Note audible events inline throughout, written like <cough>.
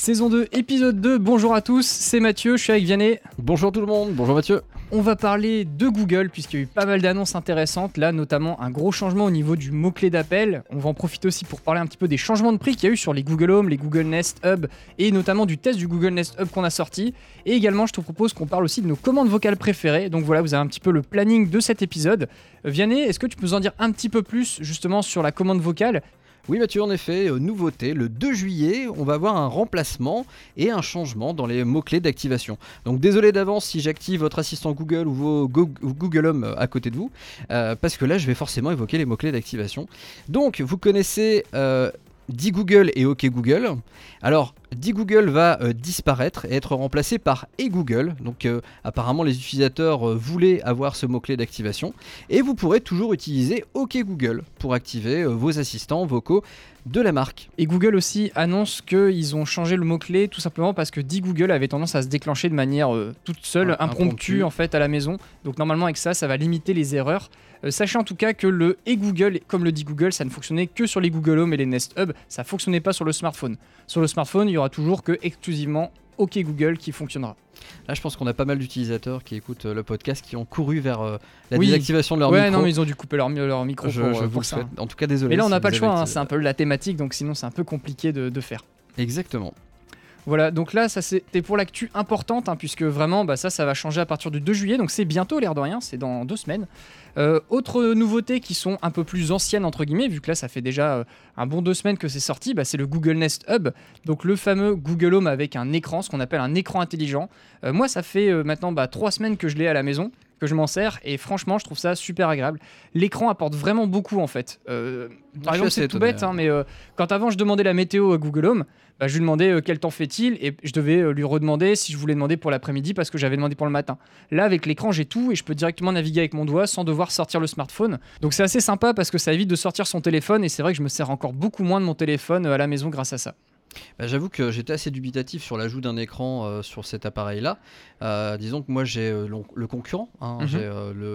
Saison 2, épisode 2, bonjour à tous, c'est Mathieu, je suis avec Vianney. Bonjour tout le monde, bonjour Mathieu. On va parler de Google puisqu'il y a eu pas mal d'annonces intéressantes, là notamment un gros changement au niveau du mot-clé d'appel. On va en profiter aussi pour parler un petit peu des changements de prix qu'il y a eu sur les Google Home, les Google Nest Hub et notamment du test du Google Nest Hub qu'on a sorti. Et également je te propose qu'on parle aussi de nos commandes vocales préférées. Donc voilà, vous avez un petit peu le planning de cet épisode. Euh, Vianney, est-ce que tu peux nous en dire un petit peu plus justement sur la commande vocale oui Mathieu, en effet, euh, nouveauté, le 2 juillet, on va avoir un remplacement et un changement dans les mots-clés d'activation. Donc désolé d'avance si j'active votre assistant Google ou vos Google Home euh, à côté de vous, euh, parce que là je vais forcément évoquer les mots-clés d'activation. Donc vous connaissez dit Google et OK Google. Alors, dit Google va euh, disparaître et être remplacé par et Google. Donc, euh, apparemment, les utilisateurs euh, voulaient avoir ce mot-clé d'activation. Et vous pourrez toujours utiliser OK Google pour activer vos assistants vocaux de la marque. Et Google aussi annonce qu'ils ont changé le mot-clé tout simplement parce que dit Google avait tendance à se déclencher de manière toute seule, impromptue en fait à la maison. Donc normalement avec ça, ça va limiter les erreurs. Sachez en tout cas que le et Google, comme le dit Google, ça ne fonctionnait que sur les Google Home et les Nest Hub, ça fonctionnait pas sur le smartphone. Sur le smartphone, il y aura toujours que exclusivement OK Google qui fonctionnera. Là, je pense qu'on a pas mal d'utilisateurs qui écoutent euh, le podcast qui ont couru vers euh, la désactivation de leur micro. Ouais, non, mais ils ont dû couper leur, leur micro je, pour, je euh, vous ça. En tout cas, désolé. Mais là, on n'a pas le choix, hein, c'est un peu la thématique, donc sinon, c'est un peu compliqué de, de faire. Exactement. Voilà, donc là, ça c'était pour l'actu importante, hein, puisque vraiment, bah, ça, ça va changer à partir du 2 juillet, donc c'est bientôt, l'air de rien, c'est dans deux semaines. Euh, autres nouveautés qui sont un peu plus anciennes, entre guillemets, vu que là, ça fait déjà euh, un bon deux semaines que c'est sorti, bah, c'est le Google Nest Hub, donc le fameux Google Home avec un écran, ce qu'on appelle un écran intelligent. Euh, moi, ça fait maintenant bah, trois semaines que je l'ai à la maison que je m'en sers et franchement je trouve ça super agréable. L'écran apporte vraiment beaucoup en fait. par exemple c'est tout bête hein, mais quand avant je demandais la météo à Google Home, bah, je lui demandais euh, quel temps fait-il et je devais euh, lui redemander si je voulais demander pour l'après-midi parce que j'avais demandé pour le matin. Là, avec l'écran, j'ai tout et je peux directement naviguer avec mon doigt sans devoir sortir le smartphone. Donc c'est assez sympa parce que ça évite de sortir son téléphone et c'est vrai que je me sers encore beaucoup moins de mon téléphone euh, à la maison grâce à ça. Bah, j'avoue que j'étais assez dubitatif sur l'ajout d'un écran sur cet appareil-là. disons que moi j'ai le, concurrent, hein, mhm. j'ai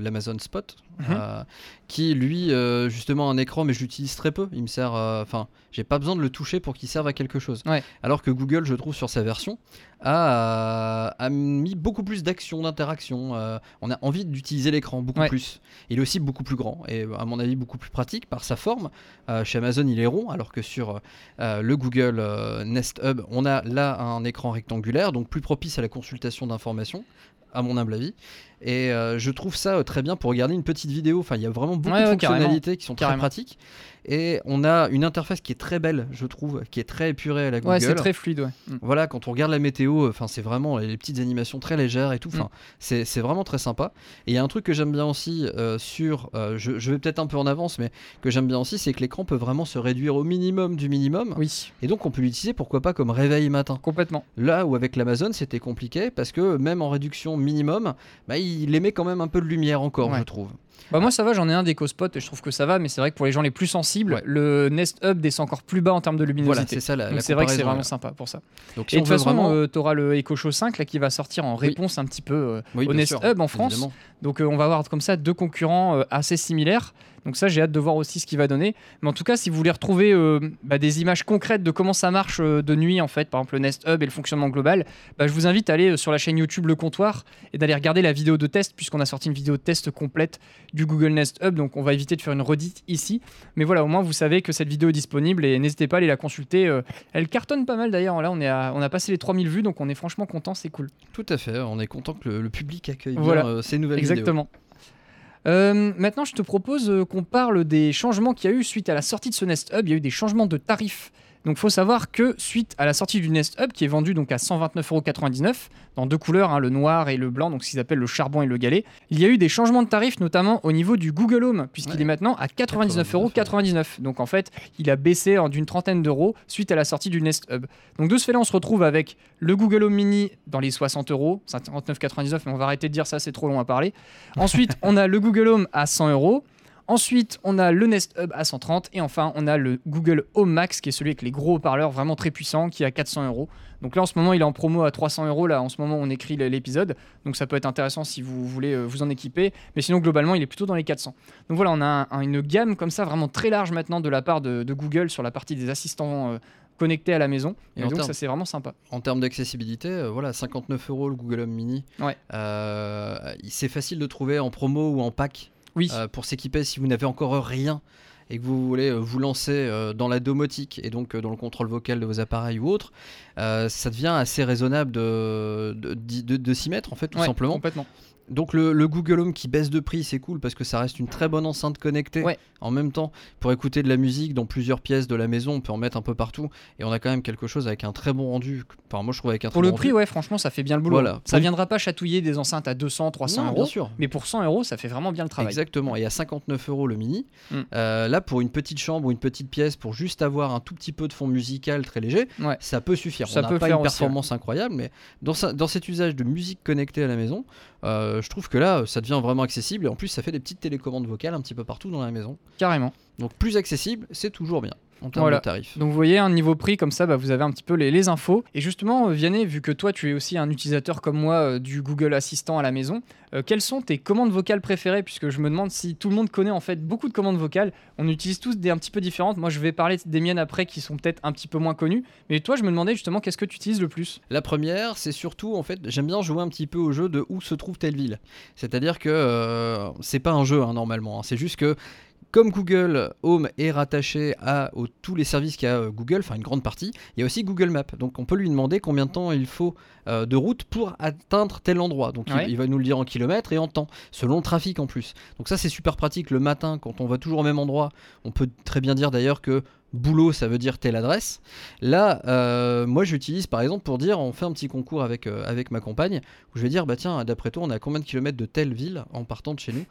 l'Amazon Spot, mhm. qui lui justement un écran, mais je l'utilise très peu. Il me sert, enfin, j'ai pas besoin de le toucher pour qu'il serve à quelque chose. Alors que Google, je trouve sur sa version, a, mis beaucoup plus d'action, d'interaction. Euh, on a envie d'utiliser l'écran beaucoup plus. Il est aussi beaucoup plus grand et à mon avis beaucoup plus pratique par sa forme. Euh, chez Amazon, il est rond, alors que sur euh, le Google Nest Hub, on a là un écran rectangulaire, donc plus propice à la consultation d'informations à mon humble avis. Et je trouve ça très bien pour regarder une petite vidéo. Enfin, il y a vraiment beaucoup de fonctionnalités qui sont très pratiques. Et on a une interface qui est très belle, je trouve, qui est très épurée à la Google. Ouais, c'est très fluide, ouais. Mm. Voilà, quand on regarde la météo, enfin, c'est vraiment les petites animations très légères et tout. Enfin, mm. c'est vraiment très sympa. Et il y a un truc que j'aime bien aussi euh, sur, euh, je, vais peut-être un peu en avance, mais que j'aime bien aussi, c'est que l'écran peut vraiment se réduire au minimum du minimum. Oui. Et donc on peut l'utiliser, pourquoi pas, comme réveil matin. Complètement. Là où avec l'Amazon, c'était compliqué parce que même en réduction minimum, bah, il émet quand même un peu de lumière encore, je trouve. Bah moi ça va, j'en ai un d'EcoSpot et je trouve que ça va, mais c'est vrai que pour les gens les plus sensibles, le Nest Hub descend encore plus bas en termes de luminosité. Voilà, c'est ça la, c'est vrai que c'est vraiment sympa pour ça. Donc, et de toute façon, euh, tu auras le EcoShow 5 là, qui va sortir en réponse un petit peu euh, au Nest Hub en France. Donc euh, on va avoir comme ça deux concurrents assez similaires. Donc ça, j'ai hâte de voir aussi ce qu'il va donner. Mais en tout cas, si vous voulez retrouver euh, bah, des images concrètes de comment ça marche euh, de nuit, en fait, par exemple le Nest Hub et le fonctionnement global, bah, je vous invite à aller euh, sur la chaîne YouTube Le Comptoir et d'aller regarder la vidéo de test, puisqu'on a sorti une vidéo de test complète du Google Nest Hub. Donc on va éviter de faire une redite ici. Mais voilà, au moins vous savez que cette vidéo est disponible et n'hésitez pas à aller la consulter. elle cartonne pas mal d'ailleurs. Là, on, est on a passé les 3000 vues, donc on est franchement content, c'est cool. Tout à fait, on est content que le, public accueille bien ces nouvelles vidéos. Exactement. Euh, maintenant, je te propose euh, qu'on parle des changements qu'il y a eu suite à la sortie de ce Nest Hub. Il y a eu des changements de tarifs donc il faut savoir que suite à la sortie du Nest Hub qui est vendu donc à 129,99€ dans deux couleurs, hein, le noir et le blanc, donc ce qu'ils appellent le charbon et le galet, il y a eu des changements de tarifs notamment au niveau du Google Home puisqu'il est maintenant à 99,99€. Donc en fait, il a baissé d'une trentaine d'euros suite à la sortie du Nest Hub. Donc de ce fait-là, on se retrouve avec le Google Home Mini dans les 60 euros, 59,99€, mais on va arrêter de dire ça, c'est trop long à parler. Ensuite, on a le Google Home à 100 euros. Ensuite, on a le Nest Hub à 130 et enfin, on a le Google Home Max qui est celui avec les gros haut-parleurs vraiment très puissants qui est à 400 euros. Donc là, en ce moment, il est en promo à 300 euros. Là, en ce moment, on écrit l'épisode. Donc ça peut être intéressant si vous voulez euh, vous en équiper. Mais sinon, globalement, il est plutôt dans les 400. Donc voilà, on a une gamme comme ça vraiment très large maintenant de la part de, Google sur la partie des assistants. Euh, connecté à la maison. Et donc ça c'est vraiment sympa. En termes d'accessibilité, euh, voilà, 59 euros le Google Home Mini. Ouais. Euh, c'est facile de trouver en promo ou en pack Oui. euh, pour s'équiper si vous n'avez encore rien et que vous voulez euh, vous lancer euh, dans la domotique et donc dans le contrôle vocal de vos appareils ou autres, euh, ça devient assez raisonnable de, de, d'y- de- de s'y mettre en fait tout Ouais, simplement. Complètement. Donc le, le Google Home qui baisse de prix, c'est cool parce que ça reste une très bonne enceinte connectée. Ouais. En même temps, pour écouter de la musique dans plusieurs pièces de la maison, on peut en mettre un peu partout et on a quand même quelque chose avec un très bon rendu. Enfin, moi je trouve avec un Pour très le bon prix, rendu. ouais, franchement, ça fait bien le boulot. Voilà. Ça Pour- viendra pas chatouiller des enceintes à 200, 300 Non, euros. bien sûr. Mais pour 100 euros, ça fait vraiment bien le travail. Exactement, et à 59 euros le mini. Mm. Euh, là, pour une petite chambre ou une petite pièce, pour juste avoir un tout petit peu de fond musical très léger, Ouais. ça peut suffire. Ça on n'a peut pas faire une aussi, performance incroyable, mais dans, dans cet usage de musique connectée à la maison, euh, je trouve que là, ça devient vraiment accessible. Et en plus, ça fait des petites télécommandes vocales un petit peu partout dans la maison. Carrément. Donc plus accessible, c'est toujours bien en termes Voilà. de tarifs. Donc vous voyez, un niveau prix comme ça, bah, vous avez un petit peu les, les infos. Et justement, euh, Vianney, vu que toi tu es aussi un utilisateur comme moi euh, du Google Assistant à la maison, euh, quelles sont tes commandes vocales préférées? Puisque je me demande si tout le monde connaît en fait beaucoup de commandes vocales. On utilise tous des un petit peu différentes. Moi je vais parler des miennes après qui sont peut-être un petit peu moins connues. Mais toi je me demandais justement qu'est-ce que tu utilises le plus? La première, c'est surtout, en fait, j'aime bien jouer un petit peu au jeu de où se trouve telle ville. C'est-à-dire que euh, c'est pas un jeu hein, normalement, hein. c'est juste que comme Google Home est rattaché à tous les services qu'il y a euh, Google, enfin une grande partie, il y a aussi Google Maps. Donc on peut lui demander combien de temps il faut euh, de route pour atteindre tel endroit. Donc il, va nous le dire en kilomètres et en temps, selon le trafic en plus. Donc ça c'est super pratique le matin quand on va toujours au même endroit. On peut très bien dire d'ailleurs que boulot ça veut dire telle adresse. Là, euh, moi j'utilise par exemple pour dire, on fait un petit concours avec, euh, avec ma compagne, où je vais dire, bah tiens, d'après toi, on a combien de kilomètres de telle ville en partant de chez nous?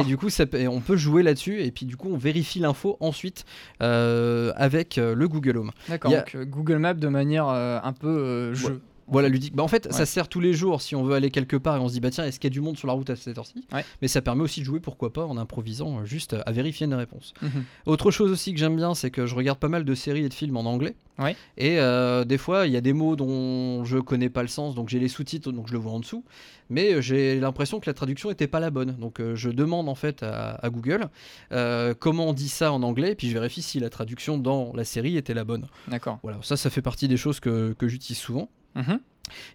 Et du coup, ça, peut- et on peut jouer là-dessus, et puis du coup, on vérifie l'info ensuite euh, avec le Google Home. D'accord. a- Donc Google Maps de manière un peu jeu. Voilà, ludique. Bah, en fait, ça sert tous les jours si on veut aller quelque part et on se dit, bah tiens, est-ce qu'il y a du monde sur la route à cette heure-ci? Ouais. Mais ça permet aussi de jouer, pourquoi pas, en improvisant, euh, juste à vérifier une réponse. Mhm. Autre chose aussi que j'aime bien, c'est que je regarde pas mal de séries et de films en anglais. Ouais. Et euh, des fois, il y a des mots dont je connais pas le sens, donc j'ai les sous-titres, donc je le vois en dessous. Mais euh, j'ai l'impression que la traduction était pas la bonne. Donc euh, je demande en fait à, à Google euh, comment on dit ça en anglais, et puis je vérifie si la traduction dans la série était la bonne. D'accord. Voilà, ça, ça fait partie des choses que, que j'utilise souvent. Mhm.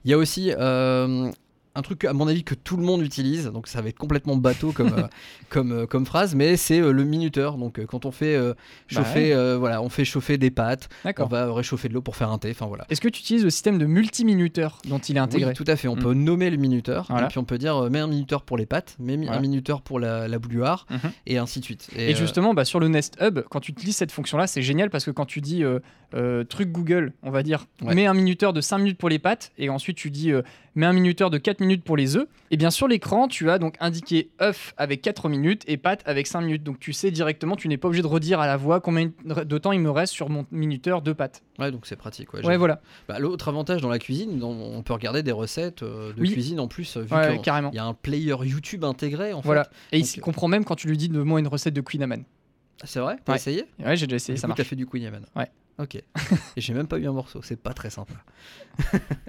Il y a aussi euh, un truc, à mon avis, que tout le monde utilise, donc ça va être complètement bateau comme, <laughs> euh, comme, euh, comme phrase, mais c'est euh, le minuteur. Donc quand on fait Bah chauffer, voilà, on fait chauffer des pâtes, on va réchauffer de l'eau pour faire un thé, enfin voilà. Est-ce que tu utilises le système de multiminuteur dont il est intégré? Oui, tout à fait. On Mm. peut nommer le minuteur, Voilà. et puis on peut dire mets un minuteur pour les pâtes, mets Voilà. un minuteur pour la, la bouilloire, Mhm. et ainsi de suite. Et, justement, bah, sur le Nest Hub, quand tu utilises cette fonction-là, c'est génial parce que quand tu dis euh, truc Google, on va dire Ouais. mets un minuteur de 5 minutes pour les pâtes, et ensuite tu dis euh, mets un minuteur de 4 minutes pour les œufs, et bien sur l'écran, tu as donc indiqué œuf avec 4 minutes et pâtes avec 5 minutes. Donc tu sais directement, tu n'es pas obligé de redire à la voix combien de temps il me reste sur mon minuteur de pâtes. ouais, donc c'est pratique. Ouais, voilà, Bah, L'autre avantage dans la cuisine, on peut regarder des recettes euh, de Oui. cuisine en plus, vu Ouais, qu'il y a un player YouTube intégré en fait. Voilà. Et il s'y comprend même quand tu lui dis de moi une recette de Queen Amman. C'est vrai? T'as Ouais. essayé? Ouais, j'ai déjà essayé, Du ça coup, marche. t'as fait du Queen Yaman. Ouais. Ok. <laughs> Et j'ai même pas eu un morceau, c'est pas très sympa. <laughs>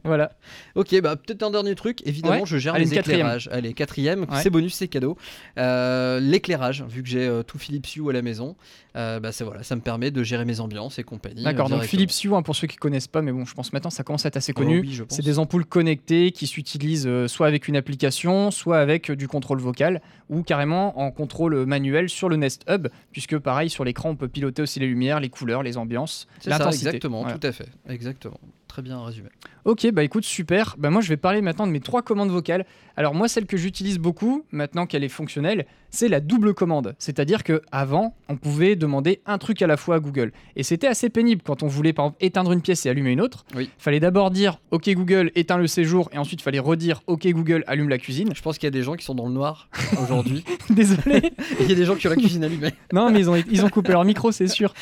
Voilà. Ok, bah peut-être un dernier truc. Évidemment, Ouais. je gère Allez, les quatrième. éclairages. Allez, quatrième, Ouais. c'est bonus, c'est cadeau. Euh, L'éclairage, vu que j'ai euh, tout Philips Hue à la maison, euh, bah voilà, ça me permet de gérer mes ambiances et compagnie. D'accord, euh, donc. Philips Hue, hein, pour ceux qui connaissent pas, mais bon, je pense maintenant ça commence à être assez Oh, connu. oui, pense. C'est des ampoules connectées qui s'utilisent soit avec une application, soit avec du contrôle vocal, ou carrément en contrôle manuel sur le Nest Hub, puisque pareil, sur l'écran, on peut piloter aussi les lumières, les couleurs, les ambiances, C'est ça, l'intensité. exactement, tout à fait. Exactement. Très bien résumé. Ok, bah écoute, super. Bah moi, je vais parler maintenant de mes trois commandes vocales. Alors moi, celle que j'utilise beaucoup, maintenant qu'elle est fonctionnelle, c'est la double commande. C'est-à-dire que avant, on pouvait demander un truc à la fois à Google. Et c'était assez pénible quand on voulait, par exemple, éteindre une pièce et allumer une autre. Oui. Fallait d'abord dire OK Google, éteins le séjour, et ensuite fallait redire OK Google, allume la cuisine. Je pense qu'il y a des gens qui sont dans le noir <laughs> aujourd'hui. <laughs> Désolé. Il y a des gens qui ont la cuisine allumée. <laughs> Non, mais ils ont, ils ont coupé leur micro, c'est sûr.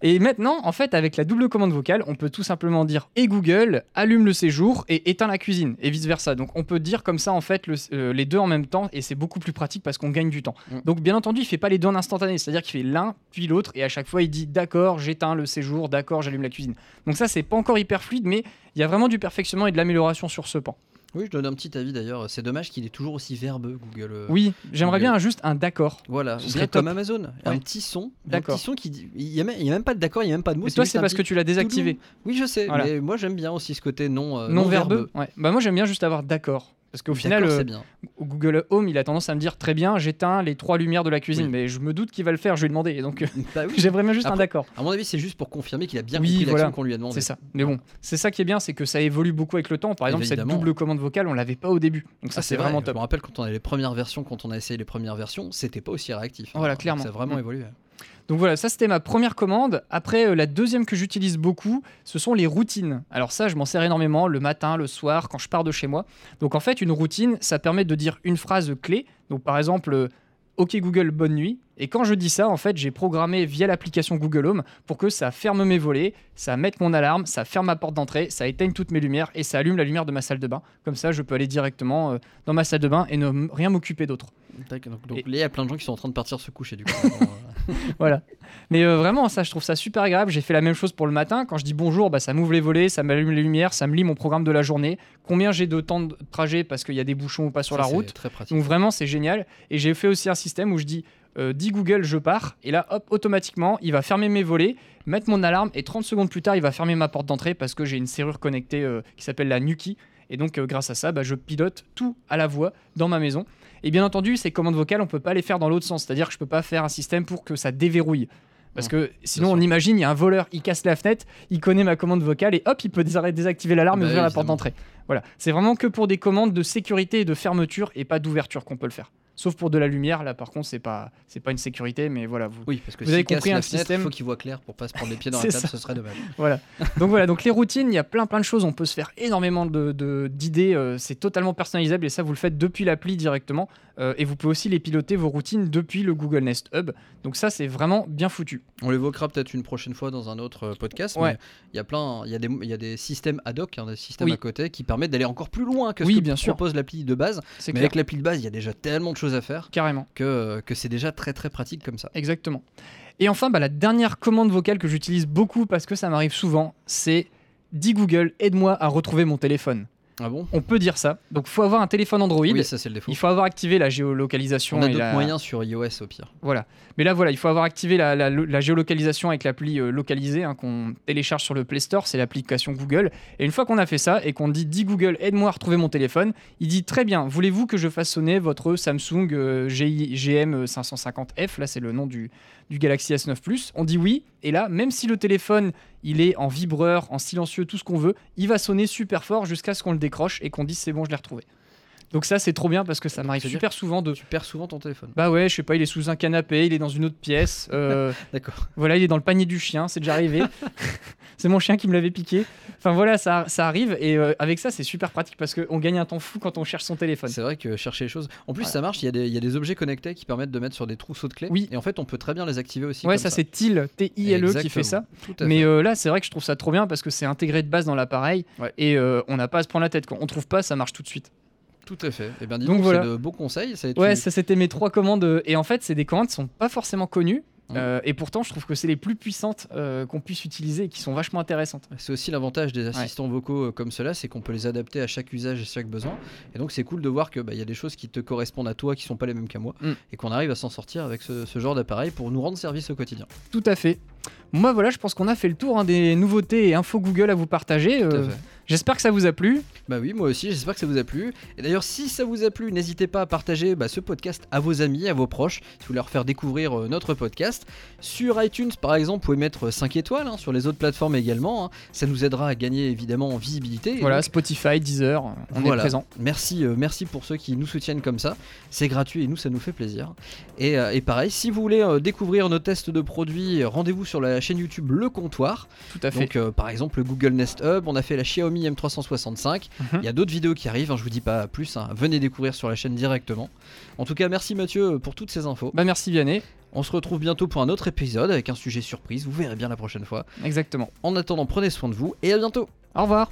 Et maintenant, en fait, avec la double commande vocale, on peut tout simplement dire et Google, allume le séjour et éteins la cuisine, et vice versa. Donc, on peut dire comme ça, en fait, le- euh, les deux en même temps, et c'est beaucoup plus pratique parce qu'on gagne du temps. Mm. Donc, bien entendu, il fait pas les deux en instantané, c'est-à-dire qu'il fait l'un puis l'autre, et à chaque fois, il dit d'accord, j'éteins le séjour, d'accord, j'allume la cuisine. Donc, ça, c'est pas encore hyper fluide, mais il y a vraiment du perfectionnement et de l'amélioration sur ce pan. Oui, je donne un petit avis d'ailleurs. C'est dommage qu'il est toujours aussi verbeux, Google. euh, Oui, j'aimerais bien juste un d'accord. Voilà, Ce serait comme top. Amazon. Un petit son. Un petit son qui dit. Il n'y a, même- a pas de d'accord, il n'y a même pas de mots. Mais toi, c'est parce que tu l'as désactivé. Oui, je sais, Voilà. mais moi j'aime bien aussi ce côté non, euh, non verbeux. verbeux. Ouais. Bah moi j'aime bien juste avoir d'accord. Parce qu'au final, euh, bien. Google Home, il a tendance à me dire très bien, j'éteins les trois lumières de la cuisine, Oui. mais je me doute qu'il va le faire. Je vais demander. Donc euh, <laughs> Bah oui. <laughs> bien juste un d'accord. À mon avis, c'est juste pour confirmer qu'il a bien Oui, compris voilà. l'action qu'on lui a demandé. C'est ça. Mais bon, c'est ça qui est bien, c'est que ça évolue beaucoup avec le temps. Par exemple, Évidemment. cette double commande vocale, on l'avait pas au début. Donc ça, Ah, c'est vrai. vraiment Je top. me rappelle quand on avait les premières versions, quand on a essayé les premières versions, c'était pas aussi réactif. Voilà, clairement. Ça a vraiment Mm. évolué. Donc voilà, ça c'était ma première commande. Après, euh, la deuxième que j'utilise beaucoup, ce sont les routines. Alors ça, je m'en sers énormément le matin, le soir, quand je pars de chez moi. Donc en fait, une routine, ça permet de dire une phrase clé. Donc par exemple, euh, OK Google, bonne nuit. Et quand je dis ça, en fait, j'ai programmé via l'application Google Home pour que ça ferme mes volets, ça mette mon alarme, ça ferme ma porte d'entrée, ça éteigne toutes mes lumières et ça allume la lumière de ma salle de bain. Comme ça, je peux aller directement euh, dans ma salle de bain et ne rien m'occuper d'autre. Donc, donc Et- là, il y a plein de gens qui sont en train de partir se coucher du coup. <laughs> <laughs> Voilà. Mais euh, vraiment, ça, je trouve ça super agréable. J'ai fait la même chose pour le matin. Quand je dis bonjour, bah, ça m'ouvre les volets, ça m'allume les lumières, ça me lit mon programme de la journée. Combien j'ai de temps de trajet parce qu'il y a des bouchons ou pas sur ça, la route. Très pratique. Donc vraiment, c'est génial. Et j'ai fait aussi un système où je dis euh, dis Google, je pars. Et là, hop, automatiquement, il va fermer mes volets, mettre mon alarme. Et 30 secondes plus tard, il va fermer ma porte d'entrée parce que j'ai une serrure connectée euh, qui s'appelle la Nuki. Et donc, grâce à ça, bah, je pilote tout à la voix dans ma maison. Et bien entendu, ces commandes vocales, on peut pas les faire dans l'autre sens. C'est-à-dire que je peux pas faire un système pour que ça déverrouille. Parce que sinon, on imagine, il y a un voleur, il casse la fenêtre, il connaît ma commande vocale et hop, il peut dés- désactiver l'alarme et Bah, ouvrir la porte d'entrée. Voilà. C'est vraiment que pour des commandes de sécurité et de fermeture et pas d'ouverture qu'on peut le faire. Sauf pour de la lumière, là par contre, c'est pas, c'est pas une sécurité, mais voilà. Vous... Oui, parce que Vous avez compris un fenêtre, système- Il faut qu'il voit clair pour pas se prendre les pieds <laughs> dans la table, ça. ce serait dommage. Voilà. Donc voilà, donc les routines, il y a plein plein de choses, on peut se faire énormément de- d'idées, euh, c'est totalement personnalisable et ça vous le faites depuis l'appli directement Euh, et vous pouvez aussi les piloter vos routines depuis le Google Nest Hub. Donc ça c'est vraiment bien foutu. On l'évoquera peut-être une prochaine fois dans un autre euh, podcast. Ouais. Mais il y a plein, il y a des, il y a des systèmes ad hoc, hein, des systèmes Oui. à côté qui permettent d'aller encore plus loin que ce Oui, que bien propose l'appli de base. Mais clair. avec l'appli de base, il y a déjà tellement de choses à faire Carrément. que, euh, que c'est déjà très très pratique comme ça. Exactement. Et enfin, bah, la dernière commande vocale que j'utilise beaucoup parce que ça m'arrive souvent, c'est Dis Google, aide-moi à retrouver mon téléphone. Ah bon On peut dire ça. Donc, faut avoir un téléphone Android. Oui, ça c'est le défaut. il faut avoir activé la géolocalisation. On a d'autres la- moyens sur iOS au pire. Voilà. Mais là, voilà, il faut avoir activé la, la- la géolocalisation avec l'appli euh, localisée hein, qu'on télécharge sur le Play Store. C'est l'application Google. Et une fois qu'on a fait ça et qu'on dit Dis Google, aide-moi à retrouver mon téléphone, il dit Très bien, voulez-vous que je fasse sonner votre Samsung euh, GI GM 550F Là, c'est le nom du, du Galaxy S9 Plus. On dit oui. Et là, même si le téléphone il est en vibreur, en silencieux, tout ce qu'on veut, il va sonner super fort jusqu'à ce qu'on le décroche et qu'on dise C'est bon, je l'ai retrouvé. Donc, ça, c'est trop bien parce que ça m'arrive super souvent de. Tu perds souvent ton téléphone. Bah ouais, je sais pas, il est sous un canapé, il est dans une autre pièce. euh, <laughs> D'accord. voilà, il est dans le panier du chien, c'est déjà arrivé. <laughs> c'est mon chien qui me l'avait piqué. Enfin voilà, ça, ça arrive et euh, avec ça, c'est super pratique parce qu'on gagne un temps fou quand on cherche son téléphone. C'est vrai que chercher les choses. En plus, Voilà. ça marche. Il y, a des, il y a des objets connectés qui permettent de mettre sur des trousseaux de clés. Oui. Et en fait, on peut très bien les activer aussi. Ouais, comme ça, c'est TIL, T-I-L-E qui fait ça. Mais euh, là, c'est vrai que je trouve ça trop bien parce que c'est intégré de base dans l'appareil Ouais. et on n'a pas à se prendre la tête. Quand on trouve pas, ça marche tout de suite. Tout à fait. Et dis Donc donc, voilà. c'est de beaux conseils. Ça, tu- Ouais, ça c'était mes trois commandes euh, et en fait, c'est des commandes qui sont pas forcément connues. Euh, et pourtant, je trouve que c'est les plus puissantes euh, qu'on puisse utiliser et qui sont vachement intéressantes. C'est aussi l'avantage des assistants vocaux euh, comme cela, c'est qu'on peut les adapter à chaque usage et chaque besoin. Et donc c'est cool de voir qu'il y a des choses qui te correspondent à toi, qui sont pas les mêmes qu'à moi, Mm. et qu'on arrive à s'en sortir avec ce, ce genre d'appareil pour nous rendre service au quotidien. Tout à fait. Moi, voilà, je pense qu'on a fait le tour hein, des nouveautés et infos Google à vous partager. Euh. J'espère que ça vous a plu. Bah oui, moi aussi, j'espère que ça vous a plu. Et d'ailleurs, si ça vous a plu, n'hésitez pas à partager bah, ce podcast à vos amis, à vos proches, si vous voulez leur faire découvrir euh, notre podcast. Sur iTunes, par exemple, vous pouvez mettre 5 étoiles, hein, sur les autres plateformes également. hein. Ça nous aidera à gagner évidemment en visibilité. Voilà, donc, Spotify, Deezer, on Voilà. est présent. Merci, euh, merci pour ceux qui nous soutiennent comme ça. C'est gratuit et nous, ça nous fait plaisir. Et, et pareil, si vous voulez découvrir nos tests de produits, rendez-vous sur la chaîne YouTube Le Comptoir. Tout à fait. Donc, euh, par exemple, le Google Nest Hub, on a fait la Xiaomi M365. Mhm. Il y a d'autres vidéos qui arrivent, hein, je vous dis pas plus. hein. Venez découvrir sur la chaîne directement. En tout cas, merci Mathieu euh, pour toutes ces infos. Bah merci Vianney. On se retrouve bientôt pour un autre épisode avec un sujet surprise. Vous verrez bien la prochaine fois. Exactement. En attendant, prenez soin de vous et à bientôt. Au revoir.